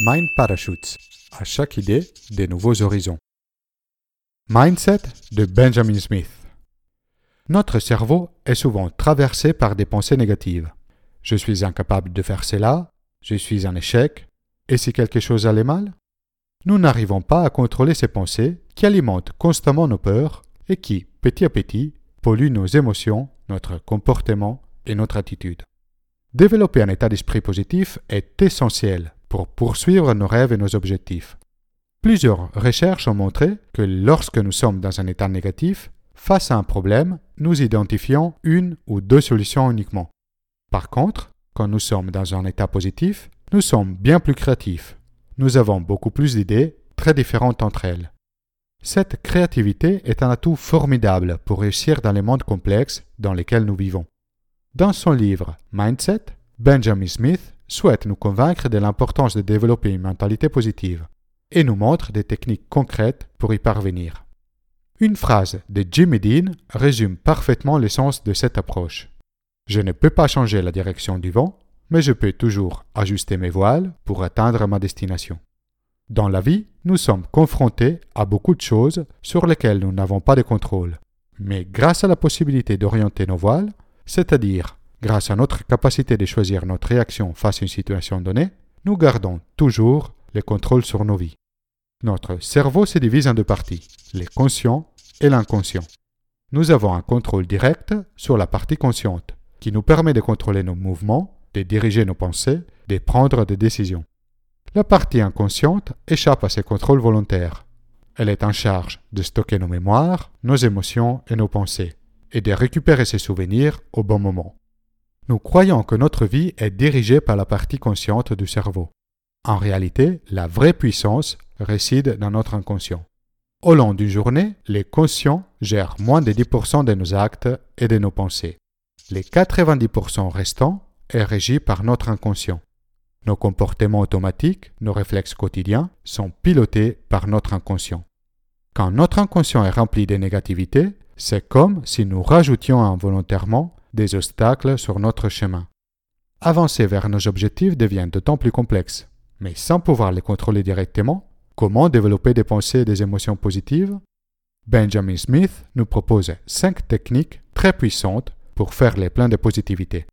Mind Parachutes. À chaque idée, des nouveaux horizons. Mindset de Benjamin Smith. Notre cerveau est souvent traversé par des pensées négatives. Je suis incapable de faire cela, je suis un échec, et si quelque chose allait mal? Nous n'arrivons pas à contrôler ces pensées qui alimentent constamment nos peurs et qui, petit à petit, polluent nos émotions, notre comportement et notre attitude. Développer un état d'esprit positif est essentiel pour poursuivre nos rêves et nos objectifs. Plusieurs recherches ont montré que lorsque nous sommes dans un état négatif, face à un problème, nous identifions une ou deux solutions uniquement. Par contre, quand nous sommes dans un état positif, nous sommes bien plus créatifs. Nous avons beaucoup plus d'idées, très différentes entre elles. Cette créativité est un atout formidable pour réussir dans les mondes complexes dans lesquels nous vivons. Dans son livre Mindset, Benjamin Smith souhaite nous convaincre de l'importance de développer une mentalité positive et nous montre des techniques concrètes pour y parvenir. Une phrase de Jimmy Dean résume parfaitement l'essence de cette approche. Je ne peux pas changer la direction du vent, mais je peux toujours ajuster mes voiles pour atteindre ma destination. Dans la vie, nous sommes confrontés à beaucoup de choses sur lesquelles nous n'avons pas de contrôle. Mais grâce à la possibilité d'orienter nos voiles, c'est-à-dire Grâce à notre capacité de choisir notre réaction face à une situation donnée, nous gardons toujours le contrôle sur nos vies. Notre cerveau se divise en deux parties, les conscients et l'inconscient. Nous avons un contrôle direct sur la partie consciente, qui nous permet de contrôler nos mouvements, de diriger nos pensées, de prendre des décisions. La partie inconsciente échappe à ces contrôles volontaires. Elle est en charge de stocker nos mémoires, nos émotions et nos pensées, et de récupérer ces souvenirs au bon moment. Nous croyons que notre vie est dirigée par la partie consciente du cerveau. En réalité, la vraie puissance réside dans notre inconscient. Au long d'une journée, les conscients gèrent moins de 10% de nos actes et de nos pensées. Les 90% restants est régi par notre inconscient. Nos comportements automatiques, nos réflexes quotidiens sont pilotés par notre inconscient. Quand notre inconscient est rempli de négativité, c'est comme si nous rajoutions involontairement des obstacles sur notre chemin. Avancer vers nos objectifs devient d'autant plus complexe, mais sans pouvoir les contrôler directement, comment développer des pensées et des émotions positives? Benjamin Smith nous propose cinq techniques très puissantes pour faire les pleins de positivité.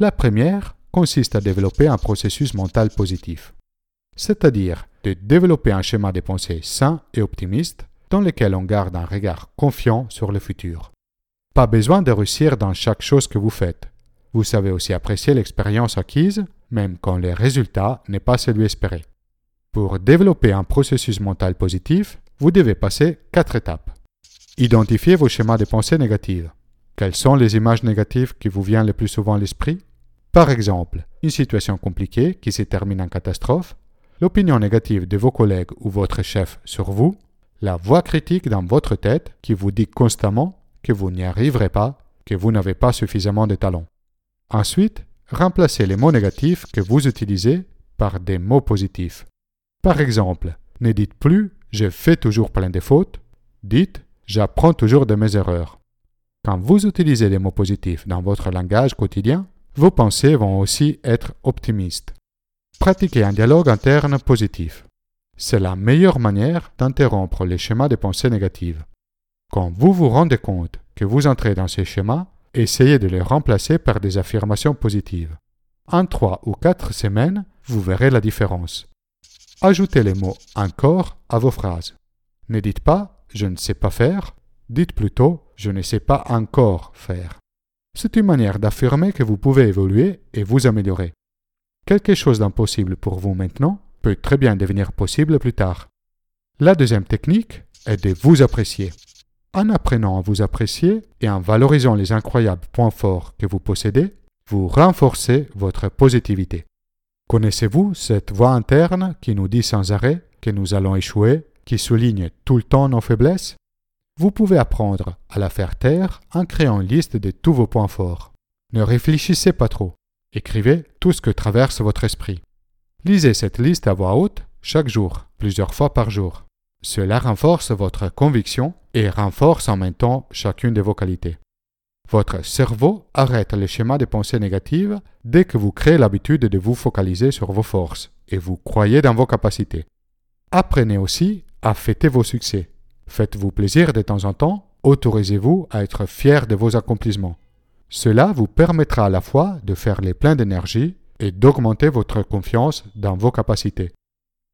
La première consiste à développer un processus mental positif, c'est-à-dire de développer un schéma de pensée sain et optimiste dans lequel on garde un regard confiant sur le futur. Pas besoin de réussir dans chaque chose que vous faites. Vous savez aussi apprécier l'expérience acquise, même quand le résultat n'est pas celui espéré. Pour développer un processus mental positif, vous devez passer quatre étapes. Identifiez vos schémas de pensée négatives. Quelles sont les images négatives qui vous viennent le plus souvent à l'esprit? Par exemple, une situation compliquée qui se termine en catastrophe, l'opinion négative de vos collègues ou votre chef sur vous, la voix critique dans votre tête qui vous dit constamment que vous n'y arriverez pas, que vous n'avez pas suffisamment de talent. Ensuite, remplacez les mots négatifs que vous utilisez par des mots positifs. Par exemple, ne dites plus je fais toujours plein de fautes, dites j'apprends toujours de mes erreurs. Quand vous utilisez des mots positifs dans votre langage quotidien, vos pensées vont aussi être optimistes. Pratiquez un dialogue interne positif. C'est la meilleure manière d'interrompre les schémas de pensée négatives. Quand vous vous rendez compte que vous entrez dans ces schémas, essayez de les remplacer par des affirmations positives. En trois ou quatre semaines, vous verrez la différence. Ajoutez les mots encore à vos phrases. Ne dites pas je ne sais pas faire, dites plutôt je ne sais pas encore faire. C'est une manière d'affirmer que vous pouvez évoluer et vous améliorer. Quelque chose d'impossible pour vous maintenant peut très bien devenir possible plus tard. La deuxième technique est de vous apprécier. En apprenant à vous apprécier et en valorisant les incroyables points forts que vous possédez, vous renforcez votre positivité. Connaissez-vous cette voix interne qui nous dit sans arrêt que nous allons échouer, qui souligne tout le temps nos faiblesses? Vous pouvez apprendre à la faire taire en créant une liste de tous vos points forts. Ne réfléchissez pas trop. Écrivez tout ce que traverse votre esprit. Lisez cette liste à voix haute chaque jour, plusieurs fois par jour. Cela renforce votre conviction et renforce en même temps chacune de vos qualités. Votre cerveau arrête les schémas de pensée négatives dès que vous créez l'habitude de vous focaliser sur vos forces et vous croyez dans vos capacités. Apprenez aussi à fêter vos succès. Faites-vous plaisir de temps en temps, autorisez-vous à être fier de vos accomplissements. Cela vous permettra à la fois de faire les pleins d'énergie et d'augmenter votre confiance dans vos capacités.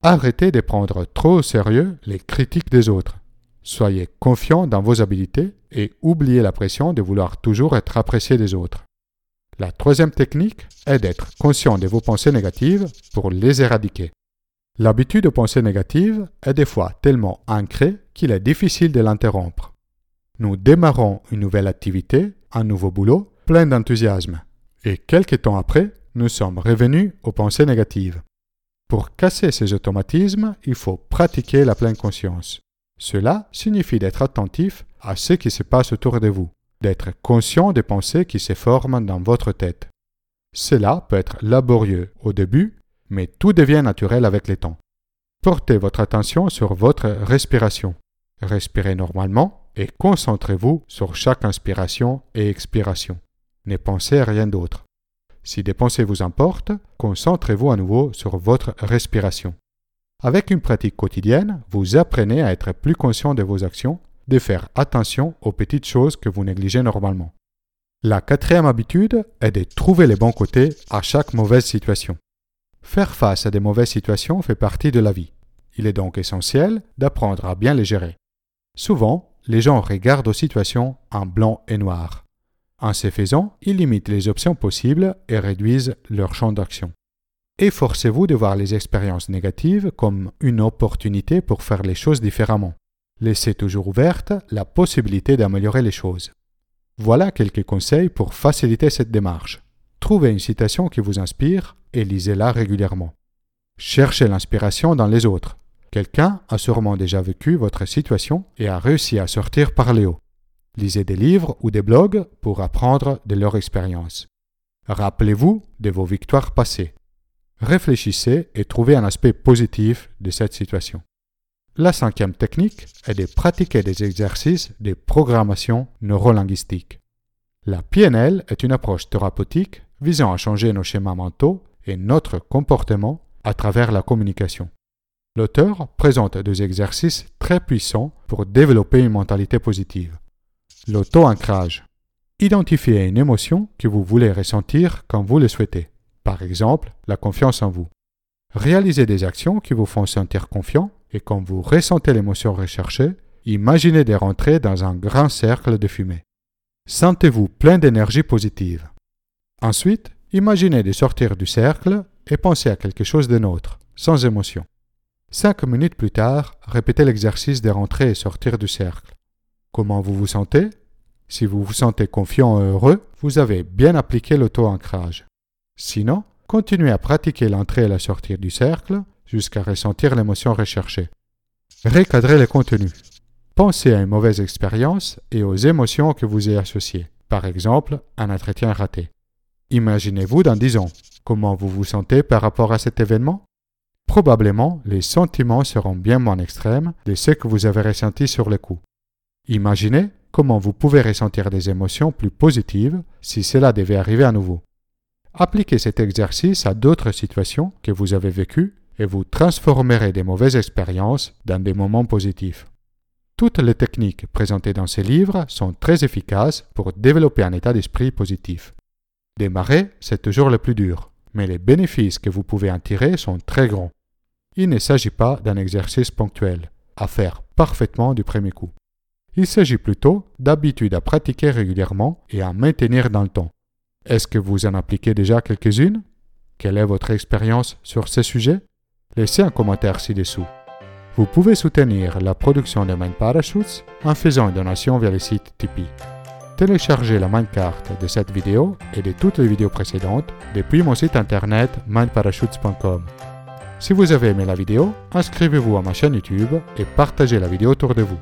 Arrêtez de prendre trop au sérieux les critiques des autres. Soyez confiant dans vos habiletés et oubliez la pression de vouloir toujours être apprécié des autres. La troisième technique est d'être conscient de vos pensées négatives pour les éradiquer. L'habitude de penser négative est des fois tellement ancrée qu'il est difficile de l'interrompre. Nous démarrons une nouvelle activité, un nouveau boulot, plein d'enthousiasme. Et quelques temps après, nous sommes revenus aux pensées négatives. Pour casser ces automatismes, il faut pratiquer la pleine conscience. Cela signifie d'être attentif à ce qui se passe autour de vous, d'être conscient des pensées qui se forment dans votre tête. Cela peut être laborieux au début, mais tout devient naturel avec le temps. Portez votre attention sur votre respiration. Respirez normalement et concentrez-vous sur chaque inspiration et expiration. Ne pensez à rien d'autre. Si des pensées vous importent, concentrez-vous à nouveau sur votre respiration. Avec une pratique quotidienne, vous apprenez à être plus conscient de vos actions, de faire attention aux petites choses que vous négligez normalement. La quatrième habitude est de trouver les bons côtés à chaque mauvaise situation. Faire face à des mauvaises situations fait partie de la vie. Il est donc essentiel d'apprendre à bien les gérer. Souvent, les gens regardent aux situations en blanc et noir. En ce faisant, ils limitent les options possibles et réduisent leur champ d'action. Efforcez-vous de voir les expériences négatives comme une opportunité pour faire les choses différemment. Laissez toujours ouverte la possibilité d'améliorer les choses. Voilà quelques conseils pour faciliter cette démarche. Trouvez une citation qui vous inspire et lisez-la régulièrement. Cherchez l'inspiration dans les autres. Quelqu'un a sûrement déjà vécu votre situation et a réussi à sortir par les hauts. Lisez des livres ou des blogs pour apprendre de leur expérience. Rappelez-vous de vos victoires passées. Réfléchissez et trouvez un aspect positif de cette situation. La cinquième technique est de pratiquer des exercices de programmation neurolinguistique. La PNL est une approche thérapeutique visant à changer nos schémas mentaux et notre comportement à travers la communication. L'auteur présente des exercices très puissants pour développer une mentalité positive. L'auto-ancrage. Identifiez une émotion que vous voulez ressentir quand vous le souhaitez. Par exemple, la confiance en vous. Réalisez des actions qui vous font sentir confiant et quand vous ressentez l'émotion recherchée, imaginez de rentrer dans un grand cercle de fumée. Sentez-vous plein d'énergie positive. Ensuite, imaginez de sortir du cercle et pensez à quelque chose de neutre, sans émotion. Cinq minutes plus tard, répétez l'exercice de rentrer et sortir du cercle. Comment vous vous sentez? Si vous vous sentez confiant et heureux, vous avez bien appliqué l'auto-ancrage. Sinon, continuez à pratiquer l'entrée et la sortie du cercle jusqu'à ressentir l'émotion recherchée. Recadrez le contenu. Pensez à une mauvaise expérience et aux émotions que vous y associées. Par exemple, un entretien raté. Imaginez-vous dans 10 ans. Comment vous vous sentez par rapport à cet événement? Probablement, les sentiments seront bien moins extrêmes de ceux que vous avez ressentis sur le coup. Imaginez comment vous pouvez ressentir des émotions plus positives si cela devait arriver à nouveau. Appliquez cet exercice à d'autres situations que vous avez vécues et vous transformerez des mauvaises expériences dans des moments positifs. Toutes les techniques présentées dans ces livres sont très efficaces pour développer un état d'esprit positif. Démarrer, c'est toujours le plus dur, mais les bénéfices que vous pouvez en tirer sont très grands. Il ne s'agit pas d'un exercice ponctuel, à faire parfaitement du premier coup. Il s'agit plutôt d'habitudes à pratiquer régulièrement et à maintenir dans le temps. Est-ce que vous en appliquez déjà quelques-unes? Quelle est votre expérience sur ce sujet? Laissez un commentaire ci-dessous. Vous pouvez soutenir la production de Mind Parachutes en faisant une donation via le site Tipeee. Téléchargez la Mindcard de cette vidéo et de toutes les vidéos précédentes depuis mon site internet mindparachutes.com. Si vous avez aimé la vidéo, inscrivez-vous à ma chaîne YouTube et partagez la vidéo autour de vous.